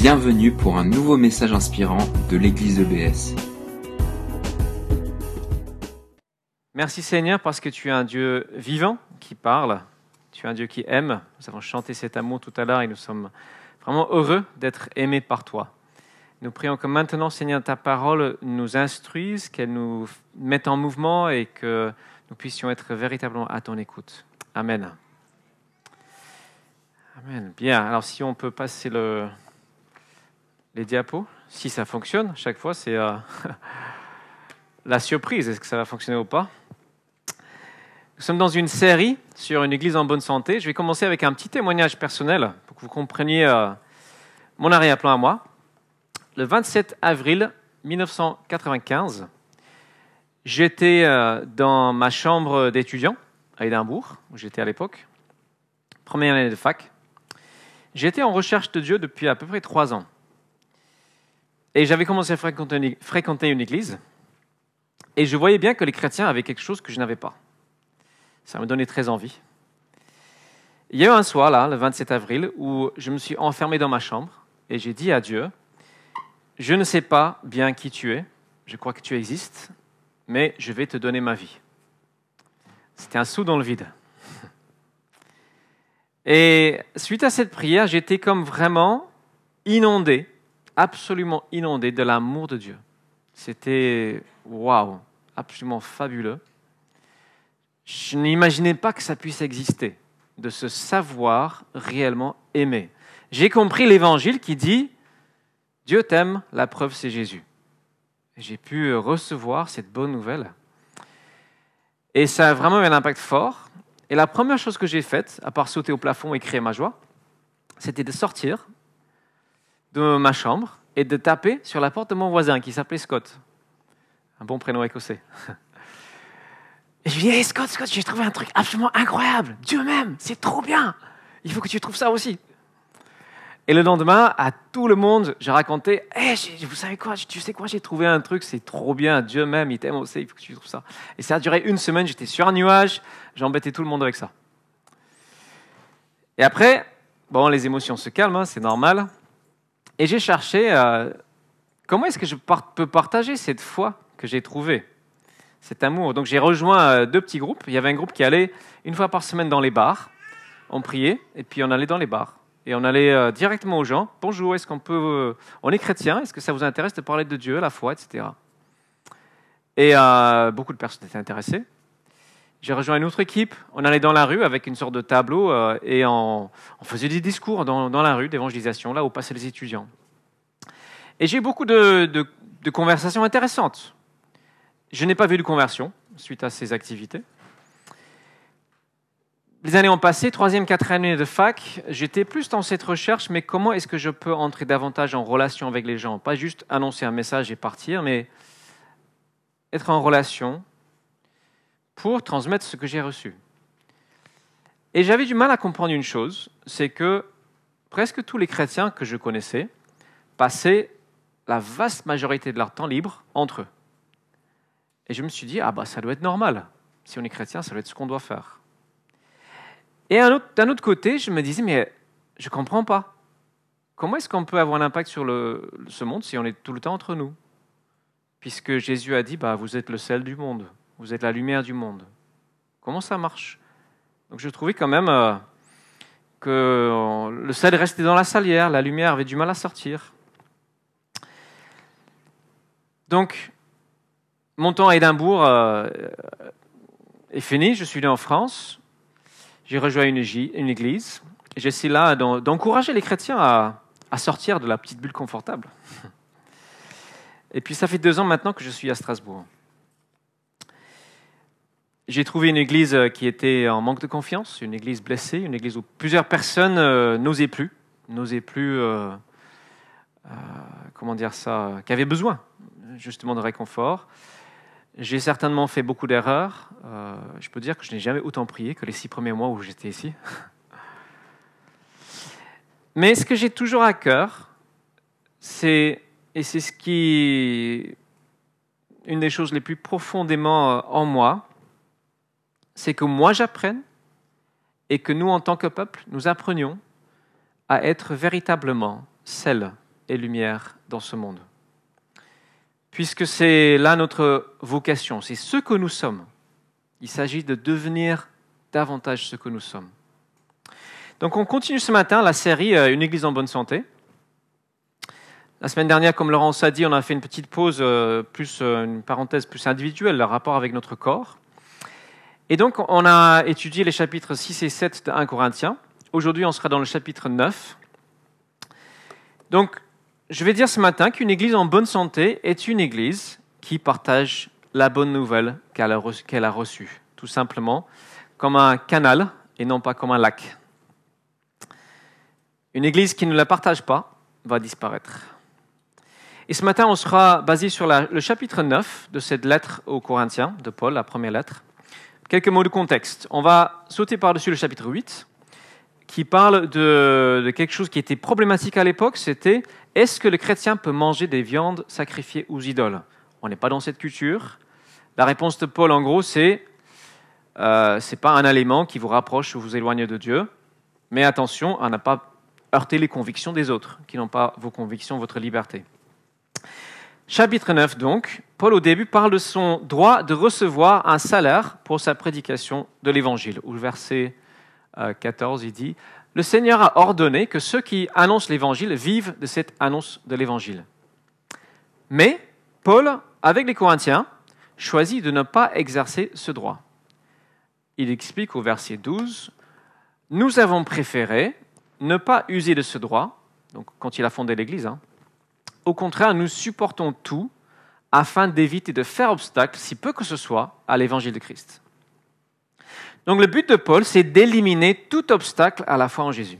Bienvenue pour un nouveau message inspirant de l'église EBS. Merci Seigneur parce que tu es un Dieu vivant qui parle, tu es un Dieu qui aime. Nous avons chanté cet amour tout à l'heure et nous sommes vraiment heureux d'être aimés par toi. Nous prions que maintenant, Seigneur, ta parole nous instruise, qu'elle nous mette en mouvement et que nous puissions être véritablement à ton écoute. Amen. Amen. Bien, alors si on peut passer le, les diapos, si ça fonctionne, chaque fois c'est euh, la surprise, est-ce que ça va fonctionner ou pas? Nous sommes dans une série sur une église en bonne santé. Je vais commencer avec un petit témoignage personnel pour que vous compreniez euh, mon arrière-plan à moi. Le 27 avril 1995, j'étais euh, dans ma chambre d'étudiant à Édimbourg, où j'étais à l'époque, première année de fac. J'étais en recherche de Dieu depuis à peu près trois ans. Et j'avais commencé à fréquenter une église. Et je voyais bien que les chrétiens avaient quelque chose que je n'avais pas. Ça me donnait très envie. Il y a eu un soir, là, le 27 avril, où je me suis enfermé dans ma chambre et j'ai dit à Dieu, je ne sais pas bien qui tu es, je crois que tu existes, mais je vais te donner ma vie. C'était un sou dans le vide. Et suite à cette prière, j'étais comme vraiment inondé absolument inondé de l'amour de Dieu. C'était waouh, absolument fabuleux. Je n'imaginais pas que ça puisse exister, de se savoir réellement aimer. J'ai compris l'évangile qui dit Dieu t'aime, la preuve c'est Jésus. J'ai pu recevoir cette bonne nouvelle. Et ça a vraiment eu un impact fort. Et la première chose que j'ai faite, à part sauter au plafond et créer ma joie, c'était de sortir de ma chambre et de taper sur la porte de mon voisin qui s'appelait Scott. Un bon prénom écossais. Et je lui dis, hey Scott, Scott, j'ai trouvé un truc absolument incroyable. Dieu même, c'est trop bien. Il faut que tu trouves ça aussi. Et le lendemain, à tout le monde, j'ai raconté, hey, vous savez quoi, tu sais quoi, j'ai trouvé un truc, c'est trop bien, Dieu même, il t'aime aussi, il faut que tu trouves ça. Et ça a duré une semaine, j'étais sur un nuage, j'embêtais tout le monde avec ça. Et après, bon, les émotions se calment, hein, c'est normal. Et j'ai cherché euh, comment est-ce que je peux partager cette foi que j'ai trouvée, cet amour? Donc j'ai rejoint euh, deux petits groupes. Il y avait un groupe qui allait une fois par semaine dans les bars, on priait, et puis on allait dans les bars. Et on allait euh, directement aux gens. Bonjour, est-ce qu'on peut... on est chrétien, est-ce que ça vous intéresse de parler de Dieu, la foi, etc. Et beaucoup de personnes étaient intéressées. J'ai rejoint une autre équipe. On allait dans la rue avec une sorte de tableau euh, et on, faisait des discours dans, la rue d'évangélisation, là où passaient les étudiants. Et j'ai eu beaucoup de, conversations intéressantes. Je n'ai pas vu de conversion suite à ces activités. Les années ont passé, troisième, quatrième année de fac, j'étais plus dans cette recherche, mais comment est-ce que je peux entrer davantage en relation avec les gens? Pas juste annoncer un message et partir, mais être en relation, pour transmettre ce que j'ai reçu. Et j'avais du mal à comprendre une chose, c'est que presque tous les chrétiens que je connaissais passaient la vaste majorité de leur temps libre entre eux. Et je me suis dit, ah bah ça doit être normal. Si on est chrétien, ça doit être ce qu'on doit faire. Et d'un autre, côté, je me disais, mais je ne comprends pas. Comment est-ce qu'on peut avoir un impact sur ce monde si on est tout le temps entre nous? Puisque Jésus a dit, bah, vous êtes le sel du monde. Vous êtes la lumière du monde. Comment ça marche? Donc je trouvais quand même euh, que le sel restait dans la salière, la lumière avait du mal à sortir. Donc, mon temps à Édimbourg euh, est fini, je suis né en France, j'ai rejoint une, église, j'essaie là d'encourager les chrétiens à sortir de la petite bulle confortable. Et puis ça fait deux ans maintenant que je suis à Strasbourg. J'ai trouvé une église euh, qui était en manque de confiance, une église blessée, une église où plusieurs personnes euh, n'osaient plus, n'osaient plus, euh, comment dire ça, qui avaient besoin justement de réconfort. J'ai certainement fait beaucoup d'erreurs. je peux dire que je n'ai jamais autant prié que les six premiers mois où j'étais ici. Mais ce que j'ai toujours à cœur, c'est, et c'est ce qui, une des choses les plus profondément en moi, c'est que moi j'apprenne et que nous, en tant que peuple, nous apprenions à être véritablement celle et lumière dans ce monde. Puisque c'est là notre vocation, c'est ce que nous sommes. Il s'agit de devenir davantage ce que nous sommes. Donc on continue ce matin la série euh, Une Église en bonne santé. La semaine dernière, comme Laurence a dit, on a fait une petite pause, euh, plus euh, une parenthèse plus individuelle, le rapport avec notre corps. Et donc on a étudié les chapitres 6 et 7 de 1 Corinthiens. Aujourd'hui, on sera dans le chapitre 9. Donc, je vais dire ce matin qu'une église en bonne santé est une église qui partage la bonne nouvelle qu'elle a, reçue, tout simplement, comme un canal et non pas comme un lac. Une église qui ne la partage pas va disparaître. Et ce matin, on sera basé sur le chapitre 9 de cette lettre aux Corinthiens de Paul, la première lettre. Quelques mots de contexte. On va sauter par-dessus le chapitre 8 qui parle de, quelque chose qui était problématique à l'époque, c'était est-ce que le chrétien peut manger des viandes sacrifiées aux idoles? On n'est pas dans cette culture. La réponse de Paul, en gros, c'est euh, c'est pas un aliment qui vous rapproche ou vous éloigne de Dieu, mais attention à ne pas heurter les convictions des autres, qui n'ont pas vos convictions, votre liberté. Chapitre 9, donc, Paul au début parle de son droit de recevoir un salaire pour sa prédication de l'Évangile, le verset 14, il dit, Le Seigneur a ordonné que ceux qui annoncent l'Évangile vivent de cette annonce de l'Évangile. Mais Paul, avec les Corinthiens, choisit de ne pas exercer ce droit. Il explique au verset 12, Nous avons préféré ne pas user de ce droit, donc quand il a fondé l'Église, hein. Au contraire, nous supportons tout afin d'éviter de faire obstacle, si peu que ce soit, à l'Évangile de Christ. Donc le but de Paul, c'est d'éliminer tout obstacle à la foi en Jésus.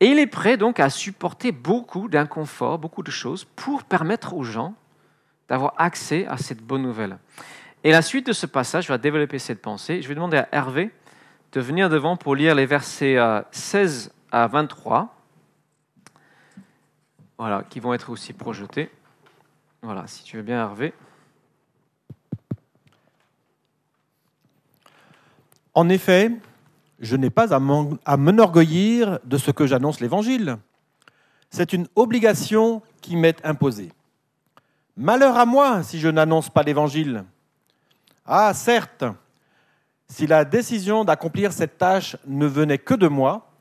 Et il est prêt donc à supporter beaucoup d'inconfort, beaucoup de choses, pour permettre aux gens d'avoir accès à cette bonne nouvelle. Et la suite de ce passage va développer cette pensée. Je vais demander à Hervé de venir devant pour lire les versets 16 euh, à 23, voilà, qui vont être aussi projetés. Voilà, si tu veux bien, Hervé. En effet, je n'ai pas à m'enorgueillir de ce que j'annonce l'Évangile. C'est une obligation qui m'est imposée. Malheur à moi si je n'annonce pas l'Évangile. Ah, certes, si la décision d'accomplir cette tâche ne venait que de moi,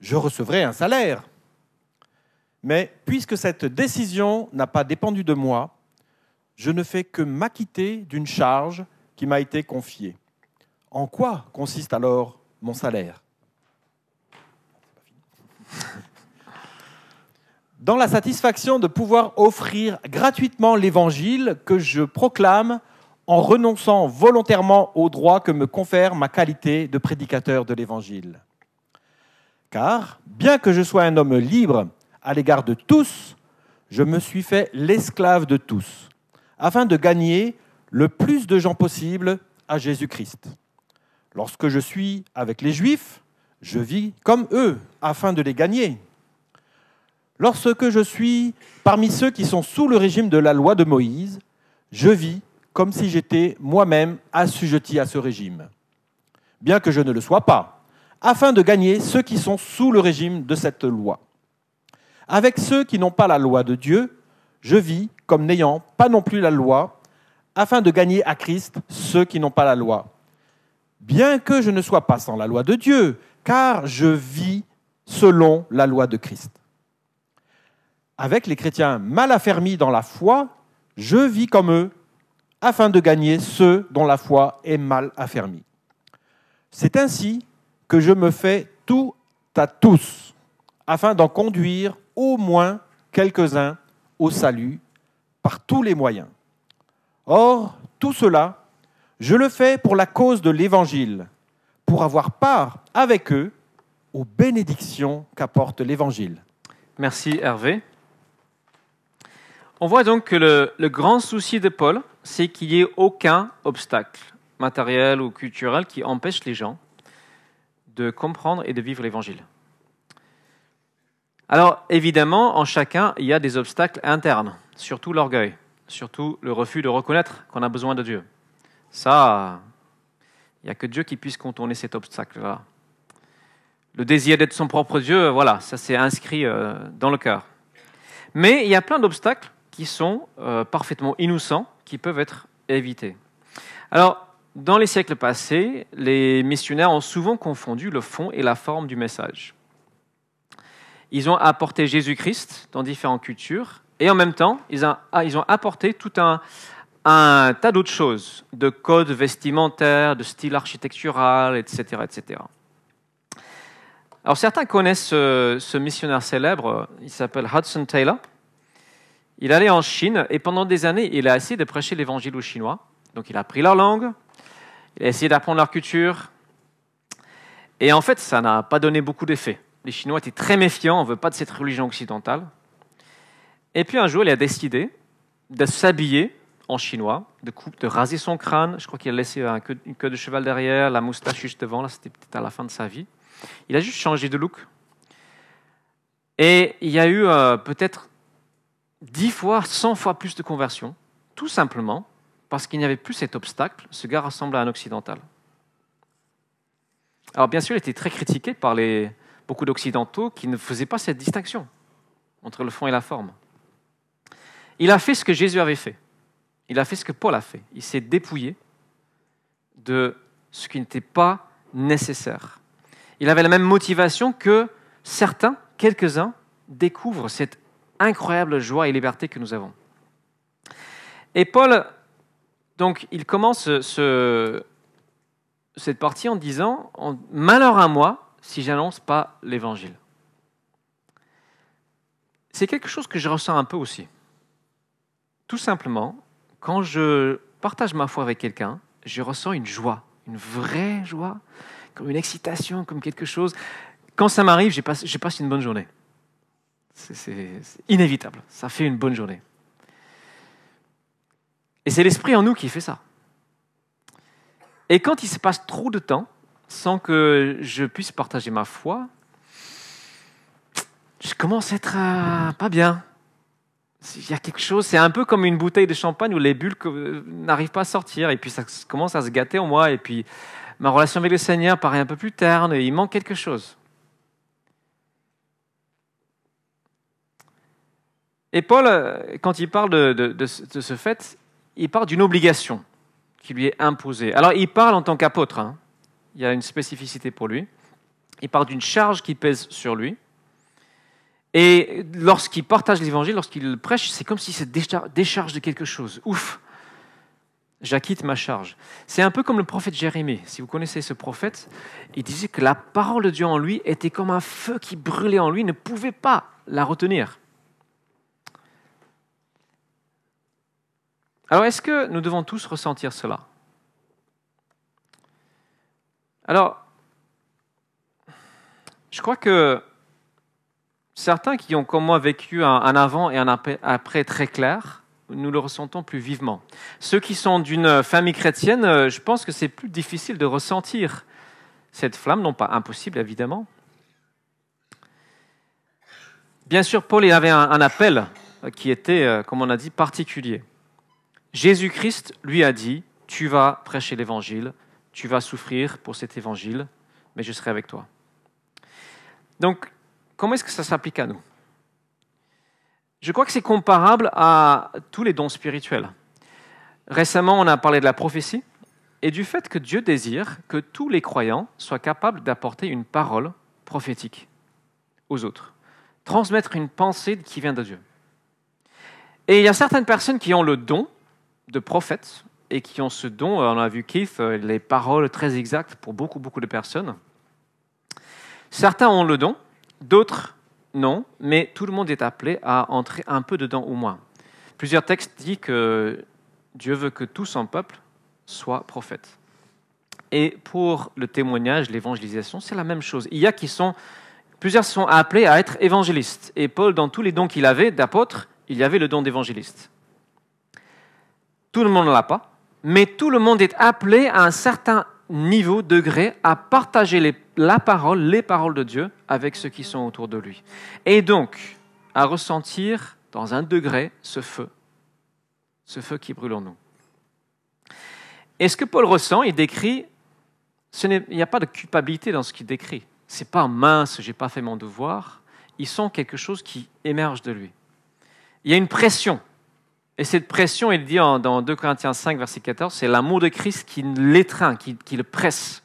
je recevrais un salaire. Mais puisque cette décision n'a pas dépendu de moi, je ne fais que m'acquitter d'une charge qui m'a été confiée. En quoi consiste alors mon salaire? Dans la satisfaction de pouvoir offrir gratuitement l'évangile que je proclame en renonçant volontairement au droit que me confère ma qualité de prédicateur de l'évangile. Car, bien que je sois un homme libre à l'égard de tous, je me suis fait l'esclave de tous, afin de gagner le plus de gens possible à Jésus-Christ. Lorsque je suis avec les Juifs, je vis comme eux, afin de les gagner. Lorsque je suis parmi ceux qui sont sous le régime de la loi de Moïse, je vis comme si j'étais moi-même assujetti à ce régime, bien que je ne le sois pas, afin de gagner ceux qui sont sous le régime de cette loi. Avec ceux qui n'ont pas la loi de Dieu, je vis comme n'ayant pas non plus la loi, afin de gagner à Christ ceux qui n'ont pas la loi, bien que je ne sois pas sans la loi de Dieu, car je vis selon la loi de Christ. Avec les chrétiens mal affermis dans la foi, je vis comme eux, afin de gagner ceux dont la foi est mal affermie. C'est ainsi que je me fais tout à tous, afin d'en conduire au moins quelques-uns au salut par tous les moyens. Or, tout cela, je le fais pour la cause de l'Évangile, pour avoir part avec eux aux bénédictions qu'apporte l'Évangile. Merci Hervé. On voit donc que le, grand souci de Paul, c'est qu'il n'y ait aucun obstacle matériel ou culturel qui empêche les gens de comprendre et de vivre l'Évangile. Alors évidemment, en chacun, il y a des obstacles internes, surtout l'orgueil, surtout le refus de reconnaître qu'on a besoin de Dieu. Ça, il n'y a que Dieu qui puisse contourner cet obstacle-là. Le désir d'être son propre Dieu, voilà, ça s'est inscrit euh, dans le cœur. Mais il y a plein d'obstacles qui sont euh, parfaitement innocents, qui peuvent être évités. Alors, dans les siècles passés, les missionnaires ont souvent confondu le fond et la forme du message. Ils ont apporté Jésus-Christ dans différentes cultures et en même temps, ils ont, ah, apporté tout un, un tas d'autres choses, de codes vestimentaires, de style architectural, etc. etc. Alors certains connaissent ce, ce missionnaire célèbre, il s'appelle Hudson Taylor. Il allait en Chine et pendant des années, il a essayé de prêcher l'évangile aux Chinois. Donc il a appris leur langue, il a essayé d'apprendre leur culture. Et en fait, ça n'a pas donné beaucoup d'effet. Les Chinois étaient très méfiants, on ne veut pas de cette religion occidentale. Et puis un jour, il a décidé de s'habiller en chinois, de, de raser son crâne. Je crois qu'il a laissé une queue de cheval derrière, la moustache juste devant. Là, c'était peut-être à la fin de sa vie. Il a juste changé de look. Et il y a eu euh, peut-être dix fois, cent fois plus de conversions, tout simplement parce qu'il n'y avait plus cet obstacle. Ce gars ressemble à un occidental. Alors bien sûr, il était très critiqué par les, beaucoup d'occidentaux qui ne faisaient pas cette distinction entre le fond et la forme. Il a fait ce que Jésus avait fait. Il a fait ce que Paul a fait. Il s'est dépouillé de ce qui n'était pas nécessaire. Il avait la même motivation que certains, quelques-uns, découvrent cette incroyable joie et liberté que nous avons. Et Paul, donc, il commence ce, cette partie en disant Malheur à moi si j'annonce pas l'évangile. C'est quelque chose que je ressens un peu aussi. Tout simplement, quand je partage ma foi avec quelqu'un, je ressens une joie, une vraie joie, comme une excitation, comme quelque chose. Quand ça m'arrive, je passe, je passe une bonne journée. C'est inévitable. Ça fait une bonne journée. Et c'est l'esprit en nous qui fait ça. Et quand il se passe trop de temps sans que je puisse partager ma foi, je commence à être euh, pas bien. Il y a quelque chose, c'est un peu comme une bouteille de champagne où les bulles n'arrivent pas à sortir et puis ça commence à se gâter en moi et puis ma relation avec le Seigneur paraît un peu plus terne et il manque quelque chose. Et Paul, euh, quand il parle de, de, ce fait, il parle d'une obligation qui lui est imposée. Alors il parle en tant qu'apôtre, hein. Il y a une spécificité pour lui. Il parle d'une charge qui pèse sur lui. Et lorsqu'il partage l'évangile, lorsqu'il prêche, c'est comme s'il se décharge de quelque chose. Ouf, j'acquitte ma charge. C'est un peu comme le prophète Jérémie. Si vous connaissez ce prophète, il disait que la parole de Dieu en lui était comme un feu qui brûlait en lui, ne pouvait pas la retenir. Alors, est-ce que nous devons tous ressentir cela? Alors, je crois que certains qui ont comme moi vécu un, avant et un après très clair, nous le ressentons plus vivement. Ceux qui sont d'une famille chrétienne, je pense que c'est plus difficile de ressentir cette flamme, non pas impossible évidemment. Bien sûr, Paul avait un appel qui était, euh, comme on a dit, particulier. Jésus-Christ lui a dit, tu vas prêcher l'évangile, tu vas souffrir pour cet évangile, mais je serai avec toi. Donc, comment est-ce que ça s'applique à nous? Je crois que c'est comparable à tous les dons spirituels. Récemment, on a parlé de la prophétie et du fait que Dieu désire que tous les croyants soient capables d'apporter une parole prophétique aux autres, transmettre une pensée qui vient de Dieu. Et il y a certaines personnes qui ont le don de prophètes et qui ont ce don, on a vu Keith, euh, les paroles très exactes pour beaucoup, beaucoup de personnes. Certains ont le don, d'autres non, mais tout le monde est appelé à entrer un peu dedans au moins. Plusieurs textes disent que Dieu veut que tout son peuple soit prophète. Et pour le témoignage, l'évangélisation, c'est la même chose. Il y a qui sont, plusieurs sont appelés à être évangélistes. Et Paul, dans tous les dons qu'il avait d'apôtre, il y avait le don d'évangéliste. Tout le monde ne l'a pas, mais tout le monde est appelé à un certain niveau, degré, à partager la parole, les paroles de Dieu avec ceux qui sont autour de lui. Et donc, à ressentir dans un degré ce feu, ce feu qui brûle en nous. Et ce que Paul ressent, il décrit, il n'y a pas de culpabilité dans ce qu'il décrit. C'est pas mince, j'ai pas fait mon devoir. Ils sont quelque chose qui émerge de lui. Il y a une pression. Et cette pression, il dit dans 2 Corinthiens 5, verset 14, c'est l'amour de Christ qui l'étreint, qui, le presse,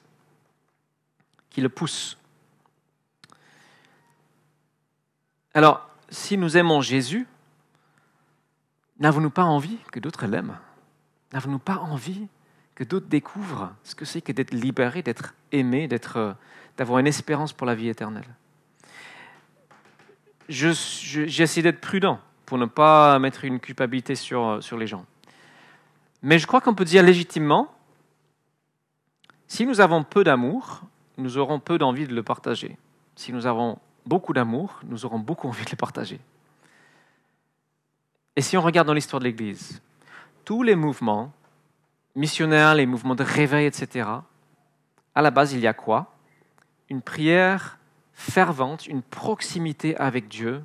qui le pousse. Alors, si nous aimons Jésus, n'avons-nous pas envie que d'autres l'aiment? N'avons-nous pas envie que d'autres découvrent ce que c'est que d'être libéré, d'être aimé, d'être, d'avoir une espérance pour la vie éternelle? J'essaie d'être prudent pour ne pas mettre une culpabilité sur, sur les gens. Mais je crois qu'on peut dire légitimement, si nous avons peu d'amour, nous aurons peu d'envie de le partager. Si nous avons beaucoup d'amour, nous aurons beaucoup envie de le partager. Et si on regarde dans l'histoire de l'Église, tous les mouvements missionnaires, les mouvements de réveil, etc., à la base, il y a quoi? Une prière fervente, une proximité avec Dieu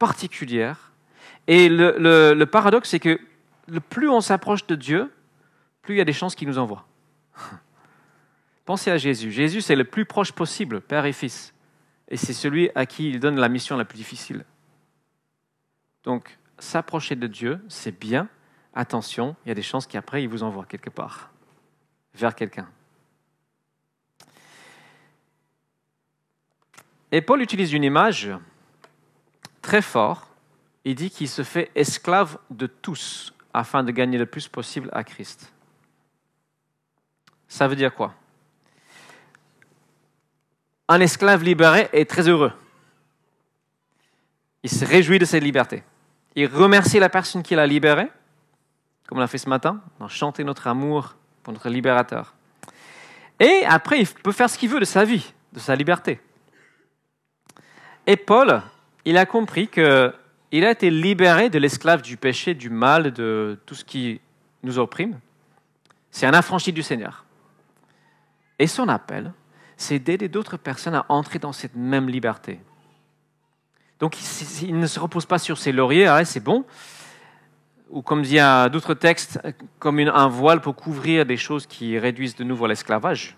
particulière. Et le, paradoxe, c'est que le plus on s'approche de Dieu, plus il y a des chances qu'il nous envoie. Pensez à Jésus. Jésus, c'est le plus proche possible, Père et Fils. Et c'est celui à qui il donne la mission la plus difficile. Donc, s'approcher de Dieu, c'est bien. Attention, il y a des chances qu'après, il vous envoie quelque part, vers quelqu'un. Et Paul utilise une image très forte. Il dit qu'il se fait esclave de tous afin de gagner le plus possible à Christ. Ça veut dire quoi? Un esclave libéré est très heureux. Il se réjouit de sa liberté. Il remercie la personne qui l'a libéré, comme on l'a fait ce matin, dans chanter notre amour pour notre libérateur. Et après, il peut faire ce qu'il veut de sa vie, de sa liberté. Et Paul, il a compris que il a été libéré de l'esclave du péché, du mal, de tout ce qui nous opprime. C'est un affranchi du Seigneur. Et son appel, c'est d'aider d'autres personnes à entrer dans cette même liberté. Donc il ne se repose pas sur ses lauriers, ah c'est bon. Ou comme dit d'autres textes, comme un voile pour couvrir des choses qui réduisent de nouveau l'esclavage.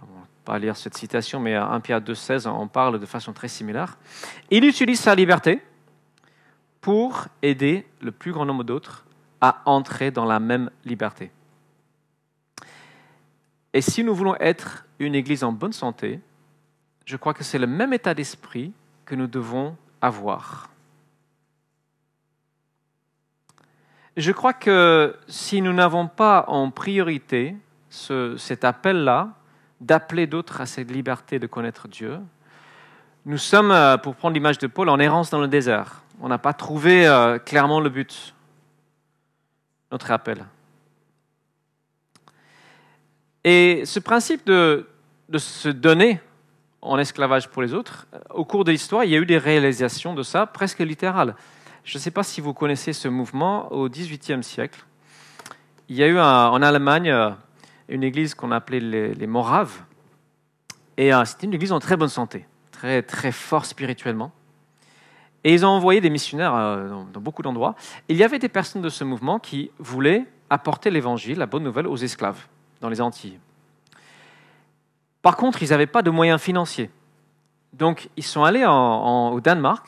On va pas lire cette citation, mais à 1 Pierre 2,16, on parle de façon très similaire. Il utilise sa liberté pour aider le plus grand nombre d'autres à entrer dans la même liberté. Et si nous voulons être une Église en bonne santé, je crois que c'est le même état d'esprit que nous devons avoir. Je crois que si nous n'avons pas en priorité cet appel-là, d'appeler d'autres à cette liberté de connaître Dieu, nous sommes, euh, pour prendre l'image de Paul, en errance dans le désert. On n'a pas trouvé euh, clairement le but, notre appel. Et ce principe de, se donner en esclavage pour les autres, au cours de l'histoire, il y a eu des réalisations de ça presque littérales. Je ne sais pas si vous connaissez ce mouvement au XVIIIe siècle. Il y a eu en Allemagne euh, une église qu'on appelait les, Moraves. Et euh, c'était une église en très bonne santé, très, très fort spirituellement. Et ils ont envoyé des missionnaires euh, dans, beaucoup d'endroits. Il y avait des personnes de ce mouvement qui voulaient apporter l'évangile, la bonne nouvelle, aux esclaves dans les Antilles. Par contre, ils n'avaient pas de moyens financiers. Donc, ils sont allés au Danemark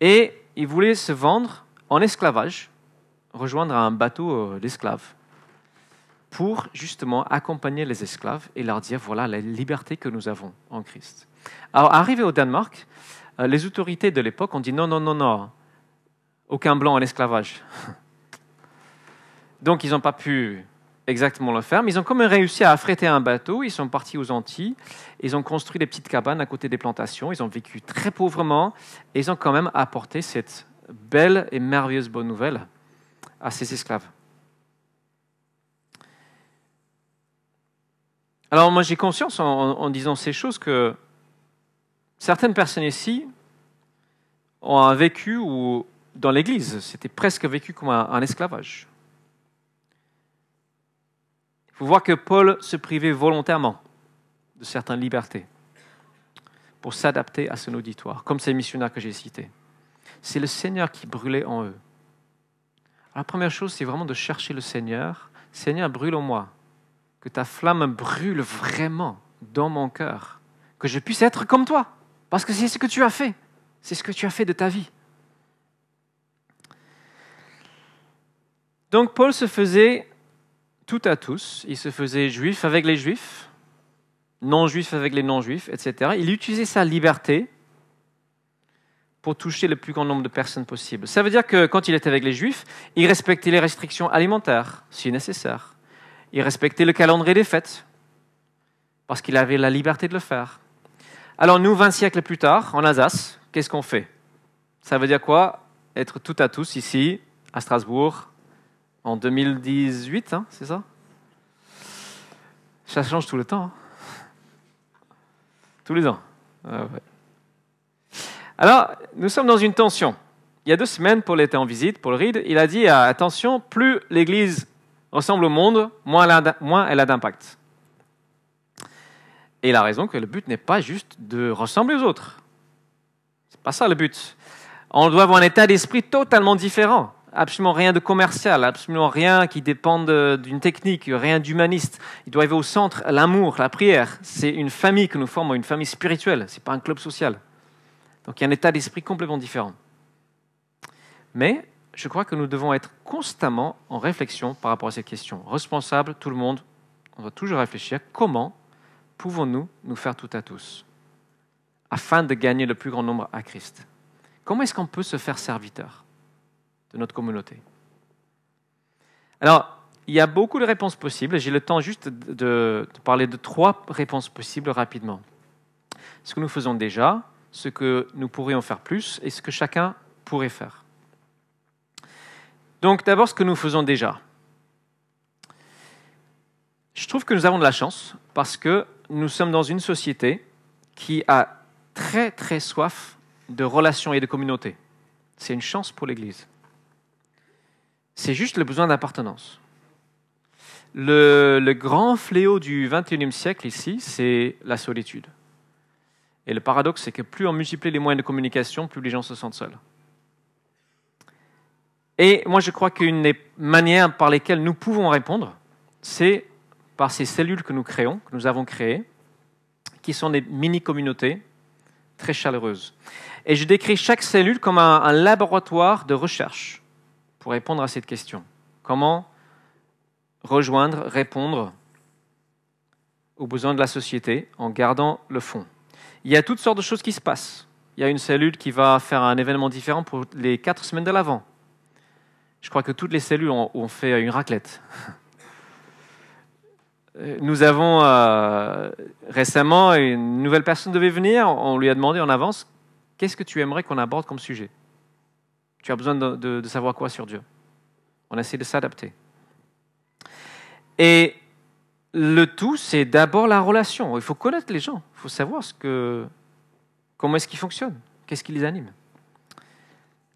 et ils voulaient se vendre en esclavage, rejoindre un bateau euh, d'esclaves, pour justement accompagner les esclaves et leur dire voilà la liberté que nous avons en Christ. Alors, arrivé au Danemark, les autorités de l'époque ont dit non, non, non, non, aucun blanc en esclavage. Donc, ils n'ont pas pu exactement le faire, mais ils ont quand même réussi à affréter un bateau, ils sont partis aux Antilles, ils ont construit des petites cabanes à côté des plantations, ils ont vécu très pauvrement, et ils ont quand même apporté cette belle et merveilleuse bonne nouvelle à ces esclaves. Alors moi j'ai conscience en, disant ces choses que certaines personnes ici ont vécu où dans l'Église, c'était presque vécu comme un esclavage. Il faut voir que Paul se privait volontairement de certaines libertés pour s'adapter à son auditoire, comme ces missionnaires que j'ai cités. C'est le Seigneur qui brûlait en eux. la première chose, c'est vraiment de chercher le Seigneur. Seigneur, brûle en moi. Que ta flamme brûle vraiment dans mon cœur. que je puisse être comme toi, parce que c'est ce que tu as fait, c'est ce que tu as fait de ta vie. Donc Paul se faisait tout à tous, il se faisait juif avec les juifs, non-juif avec les non-juifs, etc. Il utilisait sa liberté pour toucher le plus grand nombre de personnes possible. Ça veut dire que quand il était avec les juifs, il respectait les restrictions alimentaires, si nécessaire. Il respectait le calendrier des fêtes, parce qu'il avait la liberté de le faire. Alors nous, 20 siècles plus tard, en Alsace, qu'est-ce qu'on fait? Ça veut dire quoi? Être tout à tous ici, à Strasbourg, en 2018, hein, c'est ça? Ça change tout le temps. Hein. tous les ans. Ah Alors, nous sommes dans une tension. Il y a deux semaines, Paul était en visite, Paul Reed, il a dit attention, plus l'Église ressemble au monde, moins elle a d'impact. Et il a raison que le but n'est pas juste de ressembler aux autres. C'est pas ça le but. On doit avoir un état d'esprit totalement différent. Absolument rien de commercial, absolument rien qui dépende d'une technique, rien d'humaniste. Il doit y avoir au centre l'amour, la prière. C'est une famille que nous formons, une famille spirituelle. C'est pas un club social. Donc il y a un état d'esprit complètement différent. Mais je crois que nous devons être constamment en réflexion par rapport à cette question. Responsable, tout le monde, on doit toujours réfléchir comment pouvons-nous nous faire tout à tous afin de gagner le plus grand nombre à Christ? Comment est-ce qu'on peut se faire serviteur de notre communauté? Alors, il y a beaucoup de réponses possibles. J'ai le temps juste de, parler de trois réponses possibles rapidement. Ce que nous faisons déjà, ce que nous pourrions faire plus et ce que chacun pourrait faire. Donc d'abord ce que nous faisons déjà. Je trouve que nous avons de la chance parce que nous sommes dans une société qui a très très soif de relations et de communauté. C'est une chance pour l'Église. C'est juste le besoin d'appartenance. Le, le, grand fléau du XXIe siècle ici, c'est la solitude. Et le paradoxe, c'est que plus on multiplie les moyens de communication, plus les gens se sentent seuls. Et moi, je crois qu'une des manières par lesquelles nous pouvons répondre, c'est par ces cellules que nous créons, que nous avons créées, qui sont des mini-communautés très chaleureuses. Et je décris chaque cellule comme un, laboratoire de recherche pour répondre à cette question. Comment rejoindre, répondre aux besoins de la société en gardant le fond? Il y a toutes sortes de choses qui se passent. Il y a une cellule qui va faire un événement différent pour les quatre semaines de l'avant. Je crois que toutes les cellules ont fait une raclette. Euh, nous avons euh, récemment une nouvelle personne devait venir. On lui a demandé en avance qu'est-ce que tu aimerais qu'on aborde comme sujet? Tu as besoin de, savoir quoi sur Dieu. On essaie de s'adapter. Et le tout, c'est d'abord la relation. Il faut connaître les gens. Il faut savoir ce que, comment est-ce qu'ils fonctionnent, qu'est-ce qui les anime.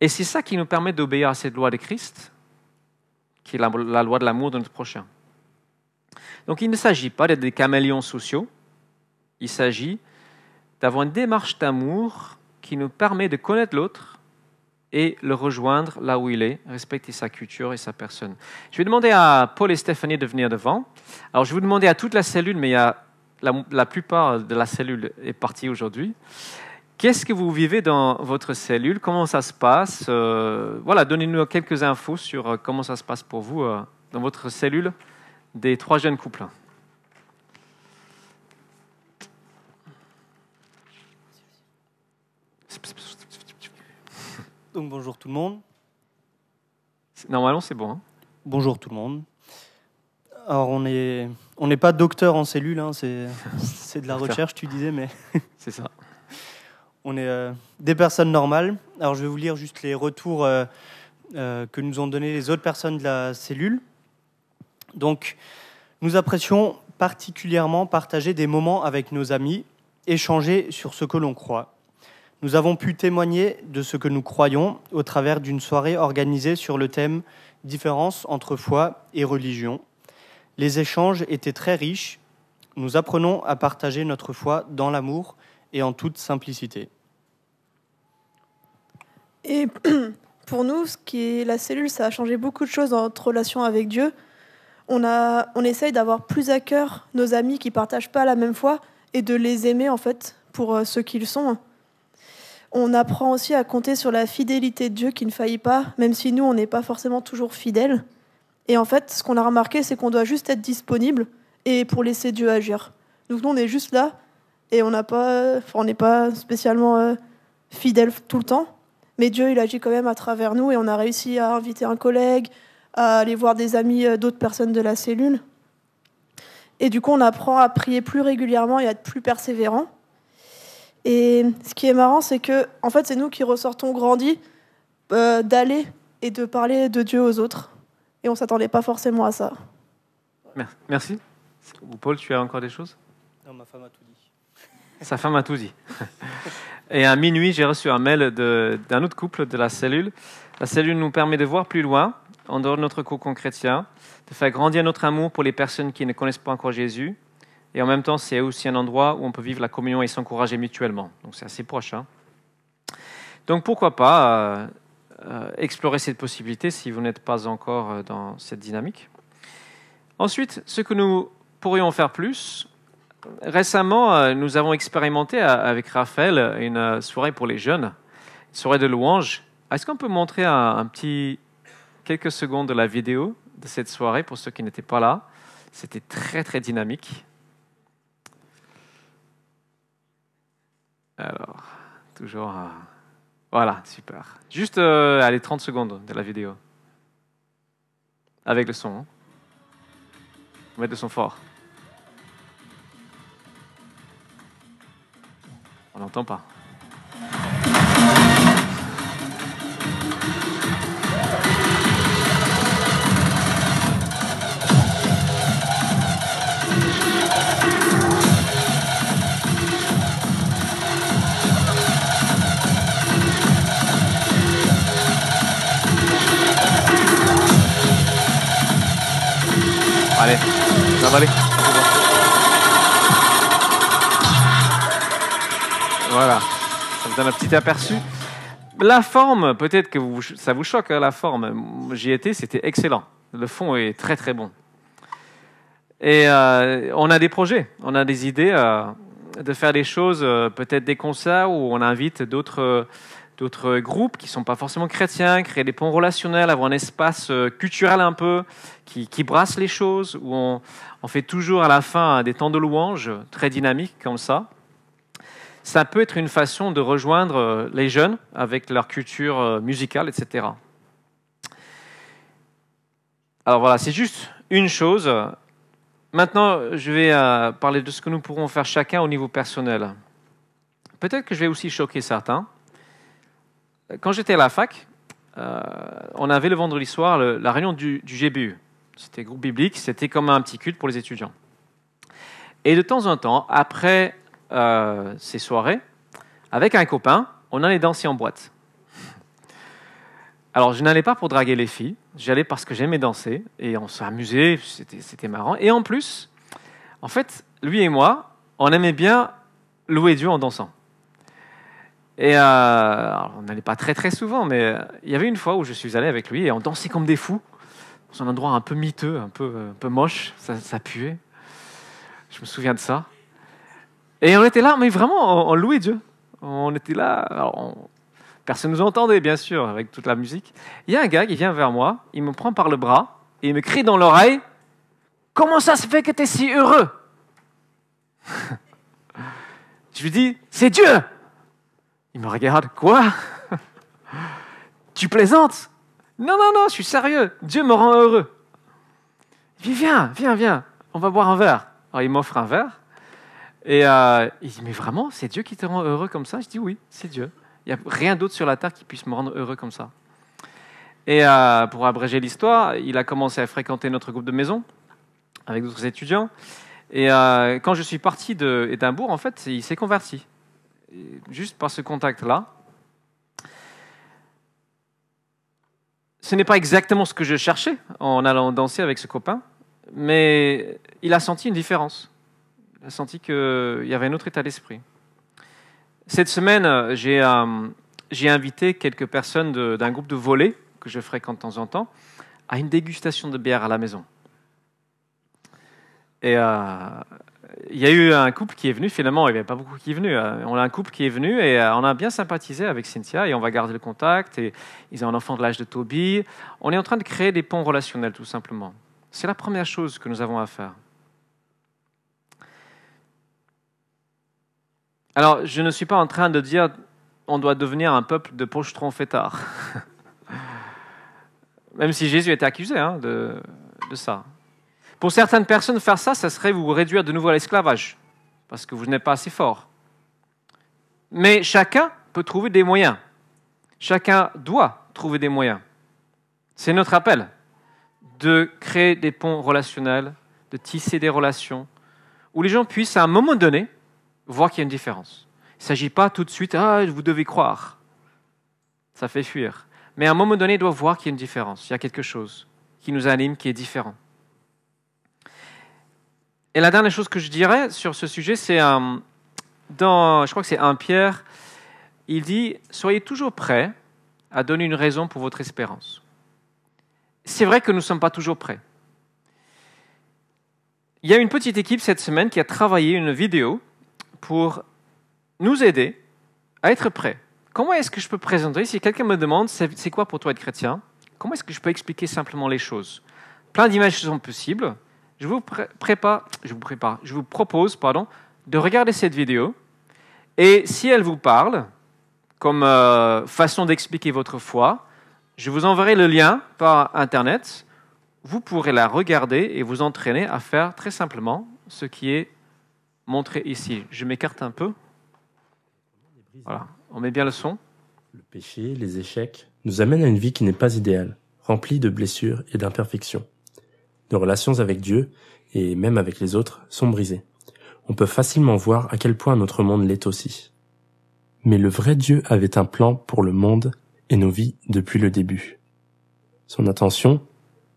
Et c'est ça qui nous permet d'obéir à cette loi de Christ, qui est la loi de l'amour de notre prochain. Donc il ne s'agit pas d'être des caméléons sociaux, il s'agit d'avoir une démarche d'amour qui nous permet de connaître l'autre et le rejoindre là où il est, respecter sa culture et sa personne. Je vais demander à Paul et Stéphanie de venir devant. Alors je vais vous demander à toute la cellule, mais la, plupart de la cellule est partie aujourd'hui. Qu'est-ce que vous vivez dans votre cellule? Comment ça se passe? Euh, Voilà, donnez-nous quelques infos sur euh, comment ça se passe pour vous euh, dans votre cellule des trois jeunes couples. Donc bonjour tout le monde. Normalement c'est bon. Hein. bonjour tout le monde. Alors on n'est on n'est pas docteur en cellules, hein, c'est, c'est de la recherche tu disais, mais... c'est ça. On est euh, des personnes normales. Alors je vais vous lire juste les retours euh, euh, que nous ont donné les autres personnes de la cellule. Donc, nous apprécions particulièrement partager des moments avec nos amis, échanger sur ce que l'on croit. Nous avons pu témoigner de ce que nous croyons au travers d'une soirée organisée sur le thème Différence entre foi et religion. Les échanges étaient très riches. Nous apprenons à partager notre foi dans l'amour et en toute simplicité. Et pour nous, ce qui est la cellule, ça a changé beaucoup de choses dans notre relation avec Dieu on, a, on essaye d'avoir plus à cœur nos amis qui partagent pas la même foi et de les aimer en fait pour euh, ce qu'ils sont. On apprend aussi à compter sur la fidélité de Dieu qui ne faillit pas, même si nous, on n'est pas forcément toujours fidèles. Et en fait, ce qu'on a remarqué, c'est qu'on doit juste être disponible et pour laisser Dieu agir. Donc nous, on est juste là et on pas, n'est pas spécialement euh, fidèle tout le temps, mais Dieu, il agit quand même à travers nous et on a réussi à inviter un collègue, à aller voir des amis euh, d'autres personnes de la cellule. Et du coup, on apprend à prier plus régulièrement et à être plus persévérant. Et ce qui est marrant, c'est que, en fait, c'est nous qui ressortons grandis euh, d'aller et de parler de Dieu aux autres. Et on s'attendait pas forcément à ça. Mer- Merci. Ou Paul, tu as encore des choses? Non, ma femme a tout dit. Sa femme a tout dit. Et à minuit, j'ai reçu un mail de- d'un autre couple de la cellule. La cellule nous permet de voir plus loin, en dehors de notre cocon chrétien, de faire grandir notre amour pour les personnes qui ne connaissent pas encore Jésus. Et en même temps, c'est aussi un endroit où on peut vivre la communion et s'encourager mutuellement. Donc c'est assez proche. hein. Donc pourquoi pas euh, euh, explorer cette possibilité si vous n'êtes pas encore euh, dans cette dynamique. Ensuite, ce que nous pourrions faire plus, Récemment, nous avons expérimenté avec Raphaël une soirée pour les jeunes, une soirée de louanges. Est-ce qu'on peut montrer un petit quelques secondes de la vidéo de cette soirée pour ceux qui n'étaient pas là C'était très très dynamique. Alors, toujours. Voilà, super. Juste, euh, allez, 30 secondes de la vidéo. Avec le son. hein. On mettre le son fort. On n'entend pas. Aller. Voilà, ça vous donne un petit aperçu. La forme, peut-être que ça vous choque, hein, la forme. J'y étais, c'était excellent. Le fond est très très bon. Et euh, on a des projets, on a des idées euh, de faire des choses, euh, peut-être des concerts où on invite d'autres d'autres groupes qui ne sont pas forcément chrétiens, créer des ponts relationnels, avoir un espace euh, culturel un peu qui, qui brasse les choses, où on, on fait toujours à la fin des temps de louange très dynamiques comme ça ça peut être une façon de rejoindre euh, les jeunes avec leur culture euh, musicale, etc. Alors voilà, c'est juste une chose. Maintenant, je vais parler de ce que nous pourrons faire chacun au niveau personnel. Peut-être que je vais aussi choquer certains. Quand j'étais à la fac, euh, on avait le vendredi soir la réunion du, GBU. C'était groupe biblique, c'était comme un petit culte pour les étudiants. Et de temps en temps, après euh, ces soirées, avec un copain, on allait danser en boîte. Alors, je n'allais pas pour draguer les filles, j'allais parce que j'aimais danser, et on s'amusait, c'était marrant. Et en plus, en fait, lui et moi, on aimait bien louer Dieu en dansant. Et euh, on n'allait pas très très souvent, mais euh, il y avait une fois où je suis allé avec lui et on dansait comme des fous, dans un endroit un peu miteux, un peu, un peu moche, ça, ça puait. Je me souviens de ça. Et on était là, mais vraiment, on, louait Dieu. On était là, personne ne nous entendait, bien sûr, avec toute la musique. Il y a un gars qui vient vers moi, il me prend par le bras et il me crie dans l'oreille Comment ça se fait que tu es si heureux? Je lui dis C'est Dieu Il me regarde Quoi? Tu plaisantes? Non, non, non, je suis sérieux. Dieu me rend heureux. Il dit Viens, viens, viens, on va boire un verre. Alors il m'offre un verre. Et euh, il dit, mais vraiment, c'est Dieu qui te rend heureux comme ça? Je dis, oui, c'est Dieu. Il n'y a rien d'autre sur la terre qui puisse me rendre heureux comme ça. Et euh, pour abréger l'histoire, il a commencé à fréquenter notre groupe de maison avec d'autres étudiants. Et euh, quand je suis parti d'Édimbourg, en fait, il s'est converti. Juste par ce contact-là. Ce n'est pas exactement ce que je cherchais en allant danser avec ce copain, mais il a senti une différence. Il a senti qu'il y avait un autre état d'esprit. Cette semaine, j'ai euh, invité quelques personnes d'un groupe de volée que je fréquente de temps en temps à une dégustation de bière à la maison. Et euh, il y a eu un couple qui est venu, finalement, il n'y avait pas beaucoup qui est venu. euh, On a un couple qui est venu et euh, on a bien sympathisé avec Cynthia et on va garder le contact. Et ils ont un enfant de l'âge de Toby. On est en train de créer des ponts relationnels, tout simplement. C'est la première chose que nous avons à faire. Alors, je ne suis pas en train de dire on doit devenir un peuple de pochetrons fêtards. Même si Jésus était accusé hein, de ça. Pour certaines personnes, faire ça, ça serait vous réduire de nouveau à l'esclavage, parce que vous n'êtes pas assez fort. Mais chacun peut trouver des moyens. Chacun doit trouver des moyens. C'est notre appel de créer des ponts relationnels, de tisser des relations, où les gens puissent à un moment donné voir qu'il y a une différence. Il ne s'agit pas tout de suite, ah, vous devez croire. Ça fait fuir. Mais à un moment donné, ils doivent voir qu'il y a une différence. Il y a quelque chose qui nous anime, qui est différent. Et la dernière chose que je dirais sur ce sujet, c'est euh, dans, je crois que c'est 1 Pierre, il dit Soyez toujours prêts à donner une raison pour votre espérance. C'est vrai que nous ne sommes pas toujours prêts. Il y a une petite équipe cette semaine qui a travaillé une vidéo pour nous aider à être prêts. Comment est-ce que je peux présenter Si quelqu'un me demande c'est c'est quoi pour toi être chrétien, comment est-ce que je peux expliquer simplement les choses? Plein d'images sont possibles. Je vous pré- prépare, je vous prépare, je vous propose, pardon, de regarder cette vidéo. Et si elle vous parle, comme euh, façon d'expliquer votre foi, je vous enverrai le lien par Internet. Vous pourrez la regarder et vous entraîner à faire très simplement ce qui est montré ici. Je m'écarte un peu. Voilà, on met bien le son. Le péché, les échecs, nous amènent à une vie qui n'est pas idéale, remplie de blessures et d'imperfections. Nos relations avec Dieu, et même avec les autres, sont brisées. On peut facilement voir à quel point notre monde l'est aussi. Mais le vrai Dieu avait un plan pour le monde et nos vies depuis le début. Son intention,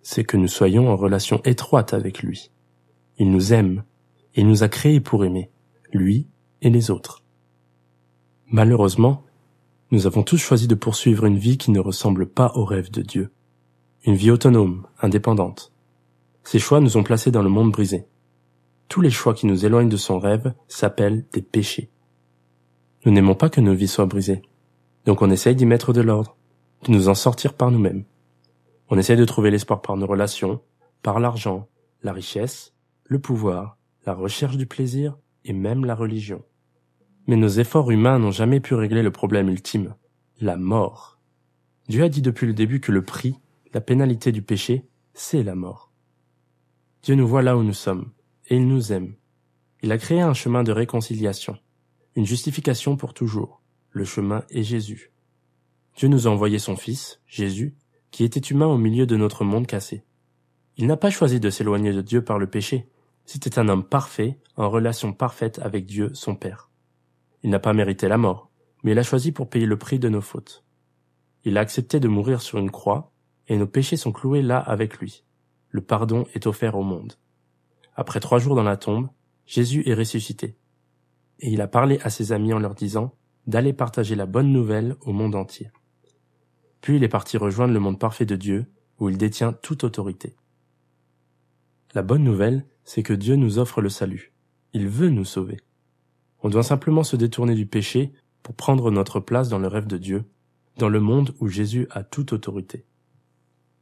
c'est que nous soyons en relation étroite avec lui. Il nous aime, et nous a créés pour aimer, lui et les autres. Malheureusement, nous avons tous choisi de poursuivre une vie qui ne ressemble pas au rêve de Dieu. Une vie autonome, indépendante. Ces choix nous ont placés dans le monde brisé. Tous les choix qui nous éloignent de son rêve s'appellent des péchés. Nous n'aimons pas que nos vies soient brisées. Donc on essaye d'y mettre de l'ordre, de nous en sortir par nous-mêmes. On essaye de trouver l'espoir par nos relations, par l'argent, la richesse, le pouvoir, la recherche du plaisir et même la religion. Mais nos efforts humains n'ont jamais pu régler le problème ultime, la mort. Dieu a dit depuis le début que le prix, la pénalité du péché, c'est la mort. Dieu nous voit là où nous sommes, et il nous aime. Il a créé un chemin de réconciliation, une justification pour toujours. Le chemin est Jésus. Dieu nous a envoyé son Fils, Jésus, qui était humain au milieu de notre monde cassé. Il n'a pas choisi de s'éloigner de Dieu par le péché. C'était un homme parfait, en relation parfaite avec Dieu, son Père. Il n'a pas mérité la mort, mais il a choisi pour payer le prix de nos fautes. Il a accepté de mourir sur une croix, et nos péchés sont cloués là avec lui. Le pardon est offert au monde. Après trois jours dans la tombe, Jésus est ressuscité. Et il a parlé à ses amis en leur disant d'aller partager la bonne nouvelle au monde entier. Puis il est parti rejoindre le monde parfait de Dieu, où il détient toute autorité. La bonne nouvelle, c'est que Dieu nous offre le salut. Il veut nous sauver. On doit simplement se détourner du péché pour prendre notre place dans le rêve de Dieu, dans le monde où Jésus a toute autorité.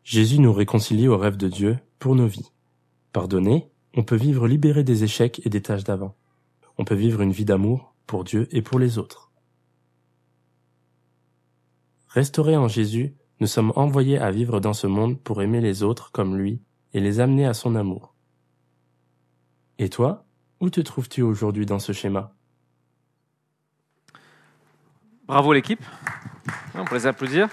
Jésus nous réconcilie au rêve de Dieu pour nos vies. Pardonné, on peut vivre libéré des échecs et des tâches d'avant. On peut vivre une vie d'amour pour Dieu et pour les autres. Restaurés en Jésus, nous sommes envoyés à vivre dans ce monde pour aimer les autres comme lui et les amener à son amour. Et toi, où te trouves-tu aujourd'hui dans ce schéma? Bravo l'équipe. On peut les applaudir.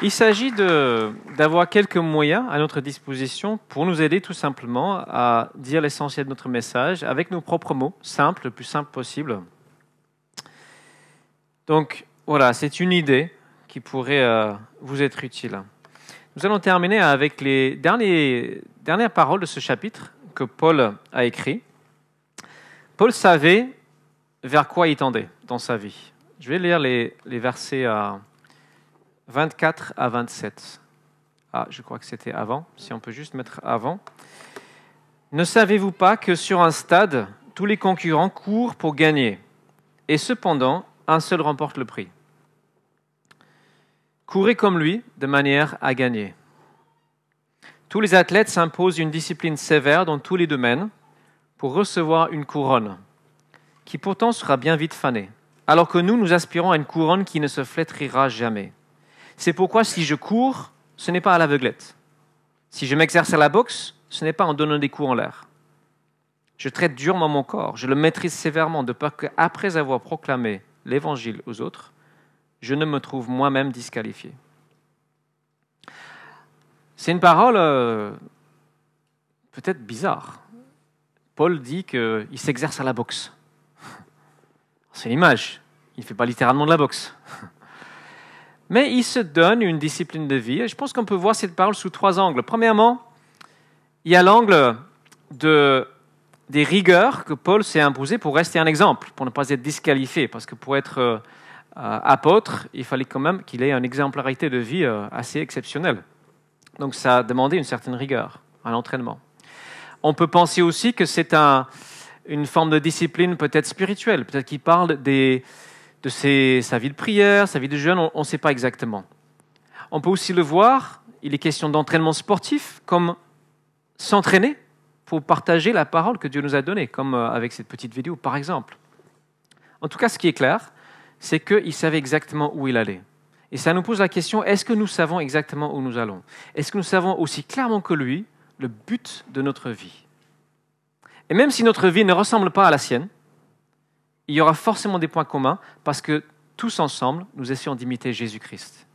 Il s'agit d'avoir quelques moyens à notre disposition pour nous aider tout simplement à dire l'essentiel de notre message avec nos propres mots, simples, le plus simple possible. Donc voilà, c'est une idée qui pourrait euh, vous être utile. Nous allons terminer avec les dernières paroles de ce chapitre que Paul a écrit. Paul savait vers quoi il tendait dans sa vie. Je vais lire les, les versets euh, 24 à 27. Ah, je crois que c'était avant. Si on peut juste mettre avant. Ne savez-vous pas que sur un stade, tous les concurrents courent pour gagner, et cependant, un seul remporte le prix. Courez comme lui de manière à gagner. Tous les athlètes s'imposent une discipline sévère dans tous les domaines pour recevoir une couronne, qui pourtant sera bien vite fanée, alors que nous, nous aspirons à une couronne qui ne se flétrira jamais. C'est pourquoi si je cours, ce n'est pas à l'aveuglette. Si je m'exerce à la boxe, ce n'est pas en donnant des coups en l'air. Je traite durement mon corps, je le maîtrise sévèrement, de peur qu'après avoir proclamé l'évangile aux autres, je ne me trouve moi-même disqualifié. C'est une parole euh, peut-être bizarre. Paul dit qu'il s'exerce à la boxe. C'est l'image. Il ne fait pas littéralement de la boxe. Mais il se donne une discipline de vie. Et je pense qu'on peut voir cette parole sous trois angles. Premièrement, il y a l'angle de, des rigueurs que Paul s'est imposé pour rester un exemple, pour ne pas être disqualifié. Parce que pour être euh, apôtre, il fallait quand même qu'il ait une exemplarité de vie euh, assez exceptionnelle. Donc ça a demandé une certaine rigueur, un entraînement. On peut penser aussi que c'est un, une forme de discipline peut-être spirituelle, peut-être qu'il parle des, de sa vie de prière, sa vie de jeûne, on ne sait pas exactement. On peut aussi le voir, il est question d'entraînement sportif, comme s'entraîner pour partager la parole que Dieu nous a donnée, comme euh, avec cette petite vidéo par exemple. En tout cas, ce qui est clair, c'est qu'il savait exactement où il allait. Et ça nous pose la question, est-ce que nous savons exactement où nous allons? Est-ce que nous savons aussi clairement que lui le but de notre vie? Et même si notre vie ne ressemble pas à la sienne, il y aura forcément des points communs parce que tous ensemble, nous essayons d'imiter Jésus-Christ.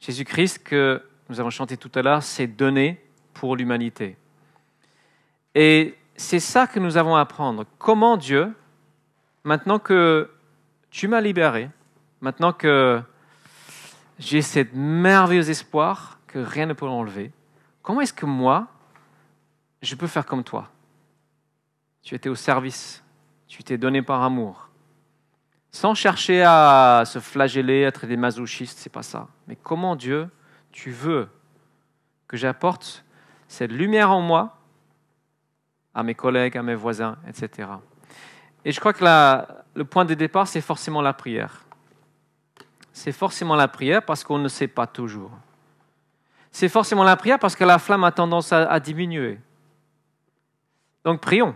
Jésus-Christ que nous avons chanté tout à l'heure, s'est donné pour l'humanité. Et c'est ça que nous avons à apprendre. Comment Dieu, maintenant que tu m'as libéré, maintenant que j'ai cet merveilleux espoir que rien ne peut l'enlever. Comment est-ce que moi, je peux faire comme toi? Tu étais au service, tu t'es donné par amour. Sans chercher à se flageller, être des masochistes, c'est pas ça. Mais comment Dieu, tu veux que j'apporte cette lumière en moi à mes collègues, à mes voisins, etc. Et je crois que le point de départ, c'est forcément la prière c'est forcément la prière parce qu'on ne sait pas toujours. C'est forcément la prière parce que la flamme a tendance à, diminuer. Donc prions.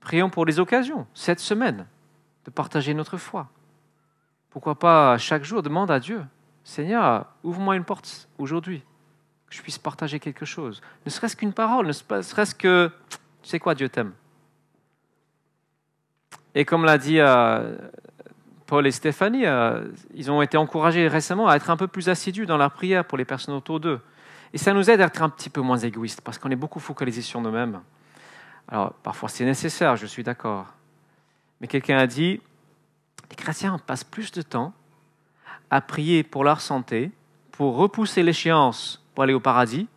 Prions pour les occasions, cette semaine, de partager notre foi. Pourquoi pas chaque jour demande à Dieu, Seigneur, ouvre-moi une porte aujourd'hui, que je puisse partager quelque chose. Ne serait-ce qu'une parole, ne serait-ce que, tu sais quoi, Dieu t'aime. Et comme l'a dit euh, Paul et Stéphanie, euh, ils ont été encouragés récemment à être un peu plus assidus dans la prière pour les personnes autour d'eux. Et ça nous aide à être un petit peu moins égoïstes, parce qu'on est beaucoup focalisé sur nous-mêmes. Alors, parfois c'est nécessaire, je suis d'accord. Mais quelqu'un a dit, les chrétiens passent plus de temps à prier pour leur santé, pour repousser l'échéance pour aller au paradis,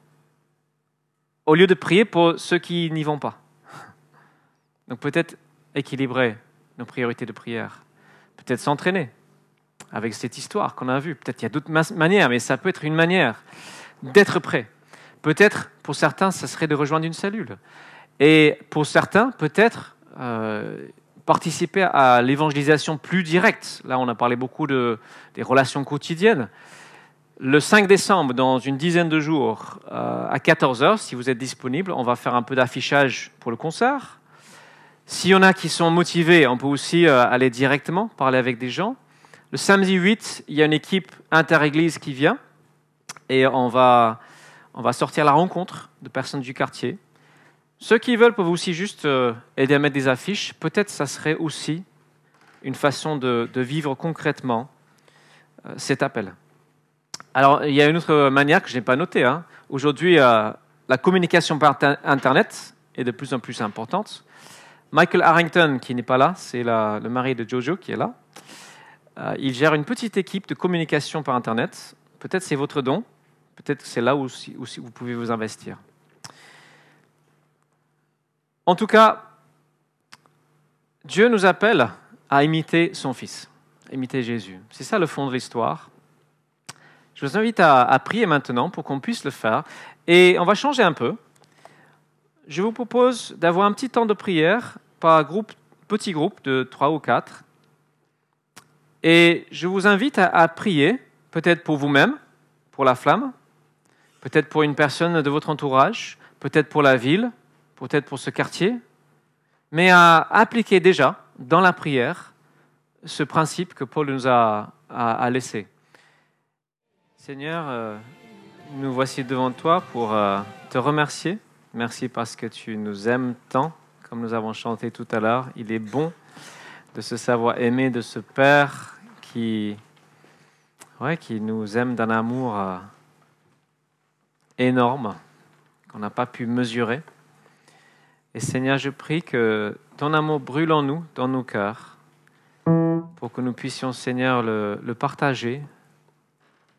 au lieu de prier pour ceux qui n'y vont pas. Donc peut-être équilibrer nos priorités de prière peut-être s'entraîner avec cette histoire qu'on a vue. Peut-être qu'il y a d'autres manières, mais ça peut être une manière d'être prêt. Peut-être, pour certains, ça serait de rejoindre une cellule. Et pour certains, peut-être euh, participer à l'évangélisation plus directe. Là, on a parlé beaucoup de, des relations quotidiennes. Le 5 décembre, dans une dizaine de jours, euh, à 14h, si vous êtes disponible, on va faire un peu d'affichage pour le concert. S'il y en a qui sont motivés, on peut aussi euh, aller directement parler avec des gens. Le samedi 8, il y a une équipe inter-église qui vient et on va, on va sortir la rencontre de personnes du quartier. Ceux qui veulent peuvent aussi juste euh, aider à mettre des affiches. Peut-être ça serait aussi une façon de, vivre concrètement euh, cet appel. Alors, il y a une autre manière que je n'ai pas notée. Hein. Aujourd'hui, la communication par Internet est de plus en plus importante. Michael Harrington, qui n'est pas là, c'est le mari de Jojo qui est là. Euh, il gère une petite équipe de communication par Internet. Peut-être c'est votre don, peut-être c'est là où, vous pouvez vous investir. En tout cas, Dieu nous appelle à imiter son Fils, à imiter Jésus. C'est ça le fond de l'histoire. Je vous invite à prier maintenant pour qu'on puisse le faire. Et on va changer un peu je vous propose d'avoir un petit temps de prière par groupe, petit groupe de trois ou quatre. Et je vous invite à, à prier, peut-être pour vous-même, pour la flamme, peut-être pour une personne de votre entourage, peut-être pour la ville, peut-être pour ce quartier, mais à appliquer déjà dans la prière ce principe que Paul nous a, laissé. Seigneur, euh, nous voici devant toi pour euh, te remercier. Merci parce que tu nous aimes tant, comme nous avons chanté tout à l'heure. Il est bon de se savoir aimer de ce Père qui, ouais, qui nous aime d'un amour euh, énorme qu'on n'a pas pu mesurer. Et Seigneur, je prie que ton amour brûle en nous, dans nos cœurs, pour que nous puissions, Seigneur, le, partager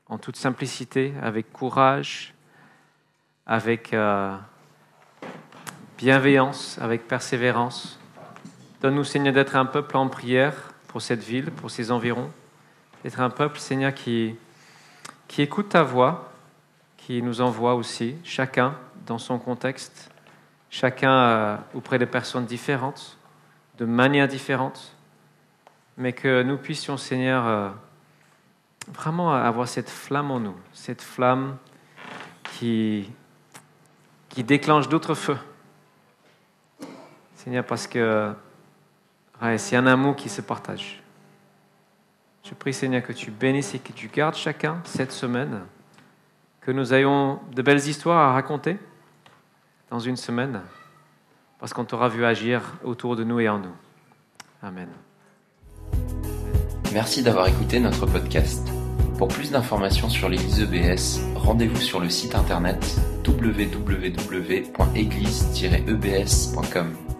en toute simplicité, avec courage, avec euh, bienveillance, avec persévérance. Donne-nous, Seigneur, d'être un peuple en prière pour cette ville, pour ses environs. D'être un peuple, Seigneur, qui écoute ta voix, qui nous envoie aussi, chacun dans son contexte, chacun euh, auprès de personnes différentes, de manières différentes, mais que nous puissions, Seigneur, euh, vraiment avoir cette flamme en nous, cette flamme qui, qui déclenche d'autres feux. Seigneur, parce que c'est un amour qui se partage. Je prie, Seigneur, que tu bénisses et que tu gardes chacun cette semaine, que nous ayons de belles histoires à raconter dans une semaine, parce qu'on t'aura vu agir autour de nous et en nous. Amen. Merci d'avoir écouté notre podcast. Pour plus d'informations sur l'église EBS, rendez-vous sur le site internet www.église-ebs.com.